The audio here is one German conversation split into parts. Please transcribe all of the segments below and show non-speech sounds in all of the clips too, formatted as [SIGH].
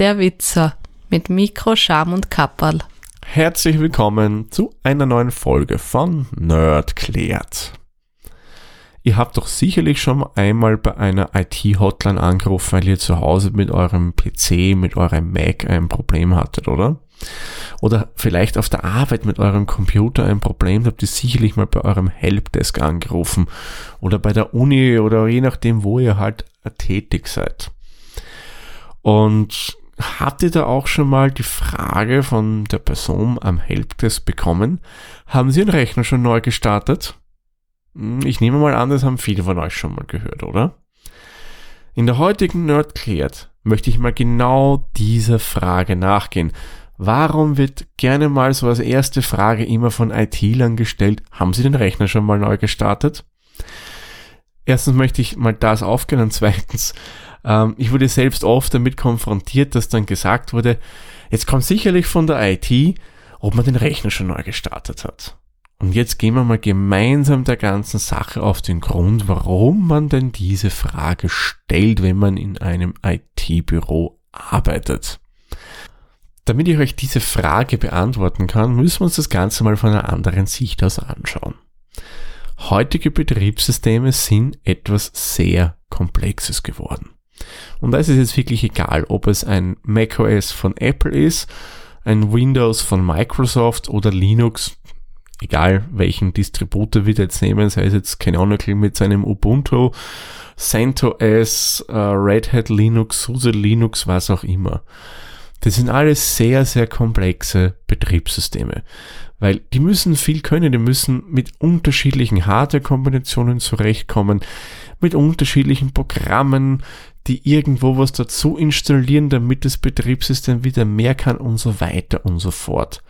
der Witzer mit Mikro, Scham und Kapperl. Herzlich willkommen zu einer neuen Folge von Nerd klärt. Ihr habt doch sicherlich schon einmal bei einer IT-Hotline angerufen, weil ihr zu Hause mit eurem PC, mit eurem Mac ein Problem hattet, oder? Oder vielleicht auf der Arbeit mit eurem Computer ein Problem, habt ihr sicherlich mal bei eurem Helpdesk angerufen oder bei der Uni oder je nachdem, wo ihr halt tätig seid. Und ihr da auch schon mal die Frage von der Person am Helpdesk bekommen? Haben Sie Ihren Rechner schon neu gestartet? Hm, ich nehme mal an, das haben viele von euch schon mal gehört, oder? In der heutigen Nerd klärt möchte ich mal genau dieser Frage nachgehen. Warum wird gerne mal so als erste Frage immer von IT-Lern gestellt, haben Sie den Rechner schon mal neu gestartet? Erstens möchte ich mal das aufgehen und zweitens, ähm, ich wurde selbst oft damit konfrontiert, dass dann gesagt wurde, jetzt kommt sicherlich von der IT, ob man den Rechner schon neu gestartet hat. Und jetzt gehen wir mal gemeinsam der ganzen Sache auf den Grund, warum man denn diese Frage stellt, wenn man in einem IT-Büro arbeitet. Damit ich euch diese Frage beantworten kann, müssen wir uns das Ganze mal von einer anderen Sicht aus anschauen. Heutige Betriebssysteme sind etwas sehr Komplexes geworden. Und da ist es jetzt wirklich egal, ob es ein macOS von Apple ist, ein Windows von Microsoft oder Linux, egal welchen Distributor wir jetzt nehmen, sei es jetzt keine Ahnung mit seinem Ubuntu, CentOS, uh, Red Hat Linux, SUSE Linux, was auch immer. Das sind alles sehr, sehr komplexe Betriebssysteme, weil die müssen viel können, die müssen mit unterschiedlichen Hardware-Kombinationen zurechtkommen, mit unterschiedlichen Programmen, die irgendwo was dazu installieren, damit das Betriebssystem wieder mehr kann und so weiter und so fort.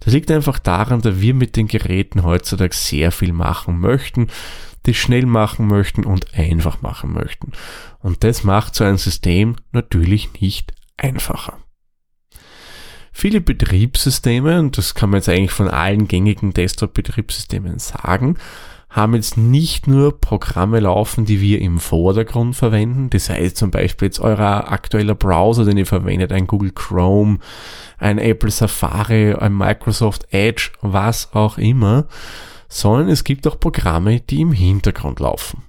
Das liegt einfach daran, dass wir mit den Geräten heutzutage sehr viel machen möchten, die schnell machen möchten und einfach machen möchten. Und das macht so ein System natürlich nicht einfacher. Viele Betriebssysteme, und das kann man jetzt eigentlich von allen gängigen Desktop-Betriebssystemen sagen, haben jetzt nicht nur Programme laufen, die wir im Vordergrund verwenden. Das heißt zum Beispiel jetzt euer aktueller Browser, den ihr verwendet, ein Google Chrome, ein Apple Safari, ein Microsoft Edge, was auch immer, sondern es gibt auch Programme, die im Hintergrund laufen.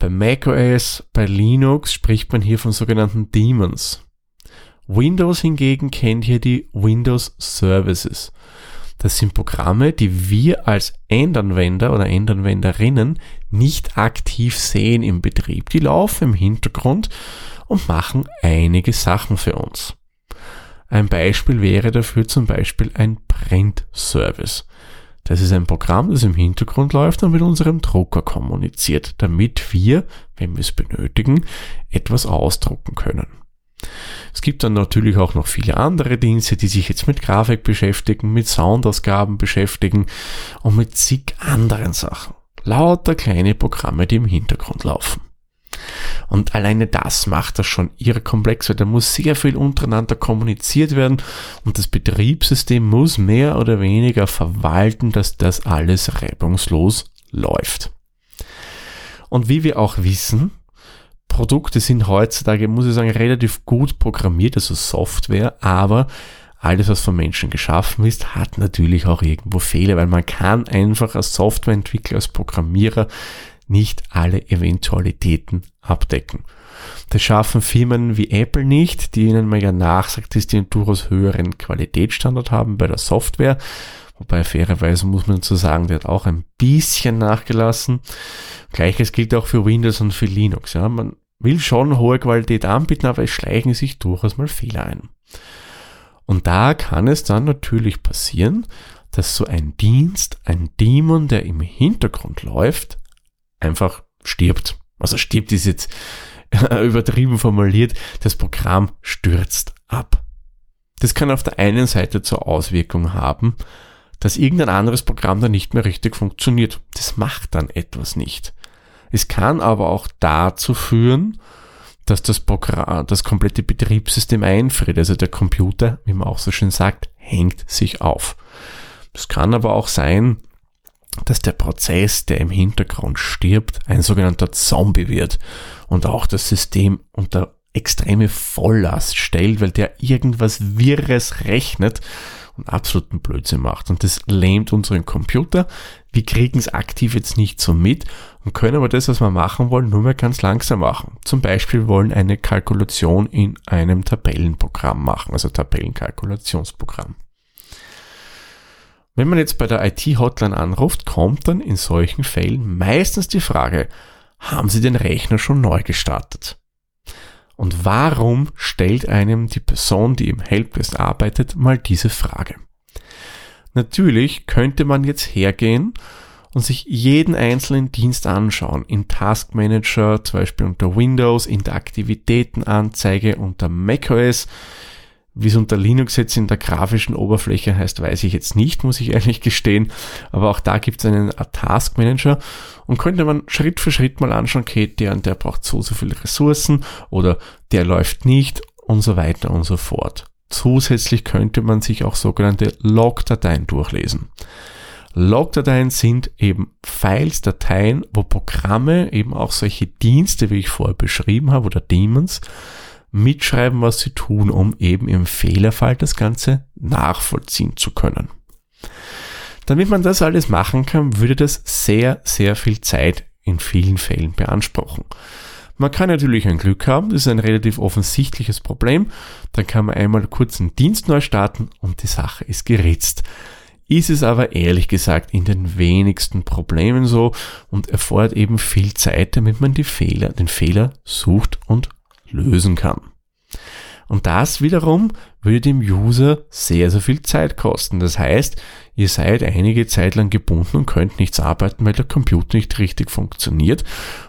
Bei macOS, bei Linux spricht man hier von sogenannten Daemons. Windows hingegen kennt hier die Windows Services. Das sind Programme, die wir als Endanwender oder Endanwenderinnen nicht aktiv sehen im Betrieb. Die laufen im Hintergrund und machen einige Sachen für uns. Ein Beispiel wäre dafür zum Beispiel ein Print-Service. Das ist ein Programm, das im Hintergrund läuft und mit unserem Drucker kommuniziert, damit wir, wenn wir es benötigen, etwas ausdrucken können. Es gibt dann natürlich auch noch viele andere Dienste, die sich jetzt mit Grafik beschäftigen, mit Soundausgaben beschäftigen und mit zig anderen Sachen. Lauter kleine Programme, die im Hintergrund laufen. Und alleine das macht das schon irre komplex, weil da muss sehr viel untereinander kommuniziert werden und das Betriebssystem muss mehr oder weniger verwalten, dass das alles reibungslos läuft. Und wie wir auch wissen, Produkte sind heutzutage, muss ich sagen, relativ gut programmiert, also Software, aber alles, was von Menschen geschaffen ist, hat natürlich auch irgendwo Fehler, weil man kann einfach als Softwareentwickler, als Programmierer nicht alle Eventualitäten abdecken. Das schaffen Firmen wie Apple nicht, die ihnen ja nachsagt, dass die einen durchaus höheren Qualitätsstandard haben bei der Software. Wobei fairerweise muss man zu sagen, der hat auch ein bisschen nachgelassen. Gleiches gilt auch für Windows und für Linux. Ja. Man will schon hohe Qualität anbieten, aber es schleichen sich durchaus mal Fehler ein. Und da kann es dann natürlich passieren, dass so ein Dienst, ein Daemon, der im Hintergrund läuft, einfach stirbt. Also stirbt ist jetzt [LAUGHS] übertrieben formuliert, das Programm stürzt ab. Das kann auf der einen Seite zur Auswirkung haben, dass irgendein anderes Programm dann nicht mehr richtig funktioniert. Das macht dann etwas nicht. Es kann aber auch dazu führen, dass das Programm, das komplette Betriebssystem einfriert. Also der Computer, wie man auch so schön sagt, hängt sich auf. Es kann aber auch sein, dass der Prozess, der im Hintergrund stirbt, ein sogenannter Zombie wird und auch das System unter extreme Volllast stellt, weil der irgendwas Wirres rechnet und absoluten Blödsinn macht. Und das lähmt unseren Computer. Wir kriegen es aktiv jetzt nicht so mit und können aber das, was wir machen wollen, nur mehr ganz langsam machen. Zum Beispiel wollen eine Kalkulation in einem Tabellenprogramm machen, also Tabellenkalkulationsprogramm. Wenn man jetzt bei der IT-Hotline anruft, kommt dann in solchen Fällen meistens die Frage, haben Sie den Rechner schon neu gestartet? Und warum stellt einem die Person, die im Helpdesk arbeitet, mal diese Frage? Natürlich könnte man jetzt hergehen und sich jeden einzelnen Dienst anschauen. In Task Manager, zum Beispiel unter Windows, in der Aktivitätenanzeige unter macOS, wie es unter Linux jetzt in der grafischen Oberfläche heißt, weiß ich jetzt nicht, muss ich ehrlich gestehen. Aber auch da gibt es einen Task Manager und könnte man Schritt für Schritt mal anschauen, okay, der und der braucht so, so viele Ressourcen oder der läuft nicht und so weiter und so fort. Zusätzlich könnte man sich auch sogenannte Log-Dateien durchlesen. Log-Dateien sind eben Files, Dateien, wo Programme, eben auch solche Dienste, wie ich vorher beschrieben habe, oder Daemons, mitschreiben, was sie tun, um eben im Fehlerfall das Ganze nachvollziehen zu können. Damit man das alles machen kann, würde das sehr, sehr viel Zeit in vielen Fällen beanspruchen. Man kann natürlich ein Glück haben, das ist ein relativ offensichtliches Problem. Dann kann man einmal kurz einen Dienst neu starten und die Sache ist geritzt. Ist es aber ehrlich gesagt in den wenigsten Problemen so und erfordert eben viel Zeit, damit man die Fehler, den Fehler sucht und lösen kann. Und das wiederum würde dem User sehr, sehr viel Zeit kosten. Das heißt, ihr seid einige Zeit lang gebunden und könnt nichts arbeiten, weil der Computer nicht richtig funktioniert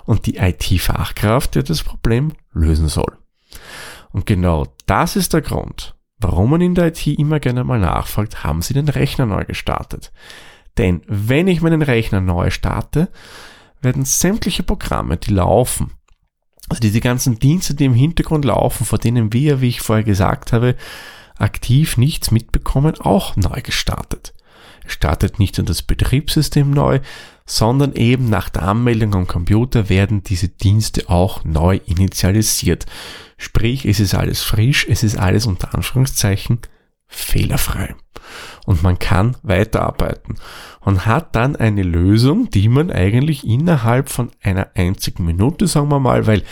und die IT-Fachkraft, der das Problem lösen soll. Und genau das ist der Grund, warum man in der IT immer gerne mal nachfragt, haben Sie den Rechner neu gestartet? Denn wenn ich meinen Rechner neu starte, werden sämtliche Programme, die laufen, also diese ganzen Dienste, die im Hintergrund laufen, vor denen wir, wie ich vorher gesagt habe, aktiv nichts mitbekommen, auch neu gestartet. Es startet nicht nur das Betriebssystem neu, sondern eben nach der Anmeldung am Computer werden diese Dienste auch neu initialisiert. Sprich, es ist alles frisch, es ist alles unter Anführungszeichen fehlerfrei. Und man kann weiterarbeiten und hat dann eine Lösung, die man eigentlich innerhalb von einer einzigen Minute, sagen wir mal, weil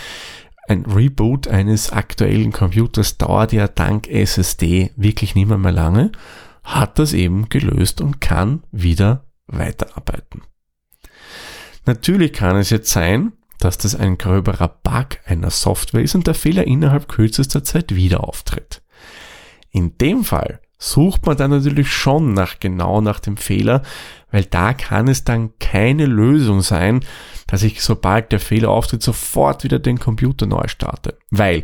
ein Reboot eines aktuellen Computers dauert ja dank SSD wirklich nicht mehr, mehr lange, hat das eben gelöst und kann wieder weiterarbeiten. Natürlich kann es jetzt sein, dass das ein gröberer Bug einer Software ist und der Fehler innerhalb kürzester Zeit wieder auftritt. In dem Fall sucht man dann natürlich schon nach genau nach dem Fehler, weil da kann es dann keine Lösung sein, dass ich sobald der Fehler auftritt sofort wieder den Computer neu starte. Weil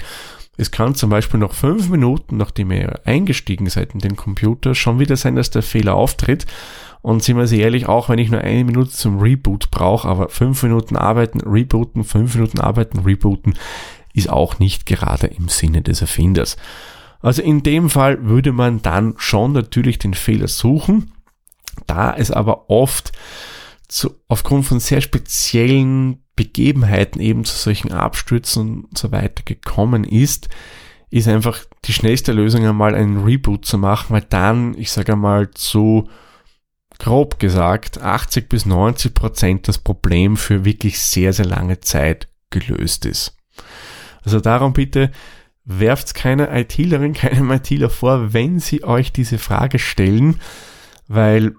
es kann zum Beispiel noch fünf Minuten, nachdem ihr eingestiegen seid in den Computer, schon wieder sein, dass der Fehler auftritt. Und sind wir sehr ehrlich, auch wenn ich nur eine Minute zum Reboot brauche, aber fünf Minuten arbeiten, rebooten, fünf Minuten arbeiten, rebooten, ist auch nicht gerade im Sinne des Erfinders. Also in dem Fall würde man dann schon natürlich den Fehler suchen. Da es aber oft zu, aufgrund von sehr speziellen Begebenheiten eben zu solchen Abstürzen und so weiter gekommen ist, ist einfach die schnellste Lösung einmal einen Reboot zu machen, weil dann, ich sage einmal zu grob gesagt, 80 bis 90 Prozent das Problem für wirklich sehr, sehr lange Zeit gelöst ist. Also darum bitte werft keine ITlerin, [LAUGHS] keinem ITler vor, wenn sie euch diese Frage stellen, weil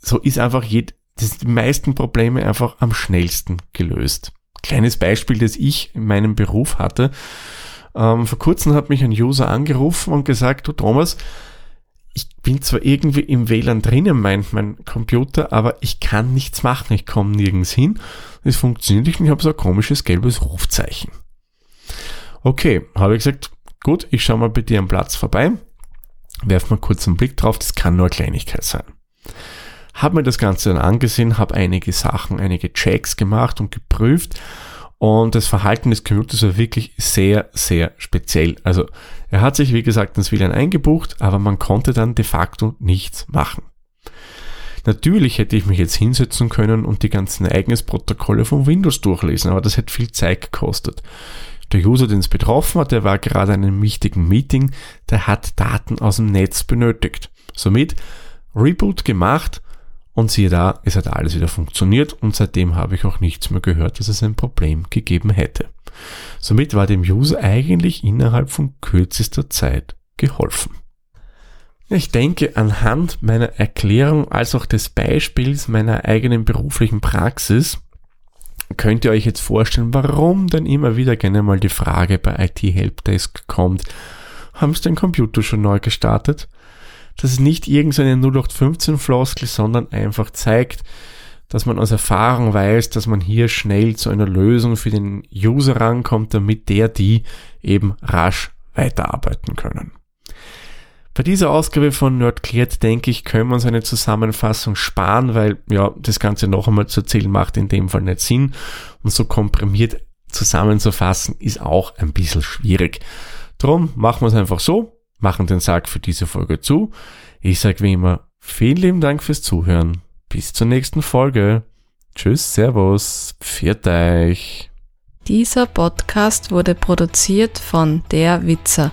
so ist einfach jed das die meisten Probleme einfach am schnellsten gelöst. Kleines Beispiel, das ich in meinem Beruf hatte. Ähm, vor kurzem hat mich ein User angerufen und gesagt, du Thomas, ich bin zwar irgendwie im WLAN drinnen, meint mein Computer, aber ich kann nichts machen, ich komme nirgends hin. Es funktioniert nicht und ich habe so ein komisches gelbes Rufzeichen. Okay, habe ich gesagt, gut, ich schaue mal bei dir am Platz vorbei, werf mal kurz einen Blick drauf, das kann nur eine Kleinigkeit sein. Habe mir das Ganze dann angesehen, habe einige Sachen, einige Checks gemacht und geprüft und das Verhalten des Computers war wirklich sehr, sehr speziell. Also er hat sich, wie gesagt, ins WLAN eingebucht, aber man konnte dann de facto nichts machen. Natürlich hätte ich mich jetzt hinsetzen können und die ganzen Ereignisprotokolle von Windows durchlesen, aber das hätte viel Zeit gekostet. Der User, den es betroffen hat, der war gerade in einem wichtigen Meeting, der hat Daten aus dem Netz benötigt. Somit Reboot gemacht und siehe da, es hat alles wieder funktioniert und seitdem habe ich auch nichts mehr gehört, dass es ein Problem gegeben hätte. Somit war dem User eigentlich innerhalb von kürzester Zeit geholfen. Ich denke, anhand meiner Erklärung als auch des Beispiels meiner eigenen beruflichen Praxis könnt ihr euch jetzt vorstellen, warum dann immer wieder gerne mal die Frage bei IT Helpdesk kommt, haben Sie den Computer schon neu gestartet? Das ist nicht irgendeine 0815-Floskel, sondern einfach zeigt, dass man aus Erfahrung weiß, dass man hier schnell zu einer Lösung für den User rankommt, damit der die eben rasch weiterarbeiten können. Bei dieser Ausgabe von Nerdklärt, denke ich, können wir uns eine Zusammenfassung sparen, weil ja, das Ganze noch einmal zu erzählen macht in dem Fall nicht Sinn. Und so komprimiert zusammenzufassen ist auch ein bisschen schwierig. Drum machen wir es einfach so, machen den Sack für diese Folge zu. Ich sage wie immer, vielen lieben Dank fürs Zuhören. Bis zur nächsten Folge. Tschüss, Servus, pfiat euch. Dieser Podcast wurde produziert von Der Witzer.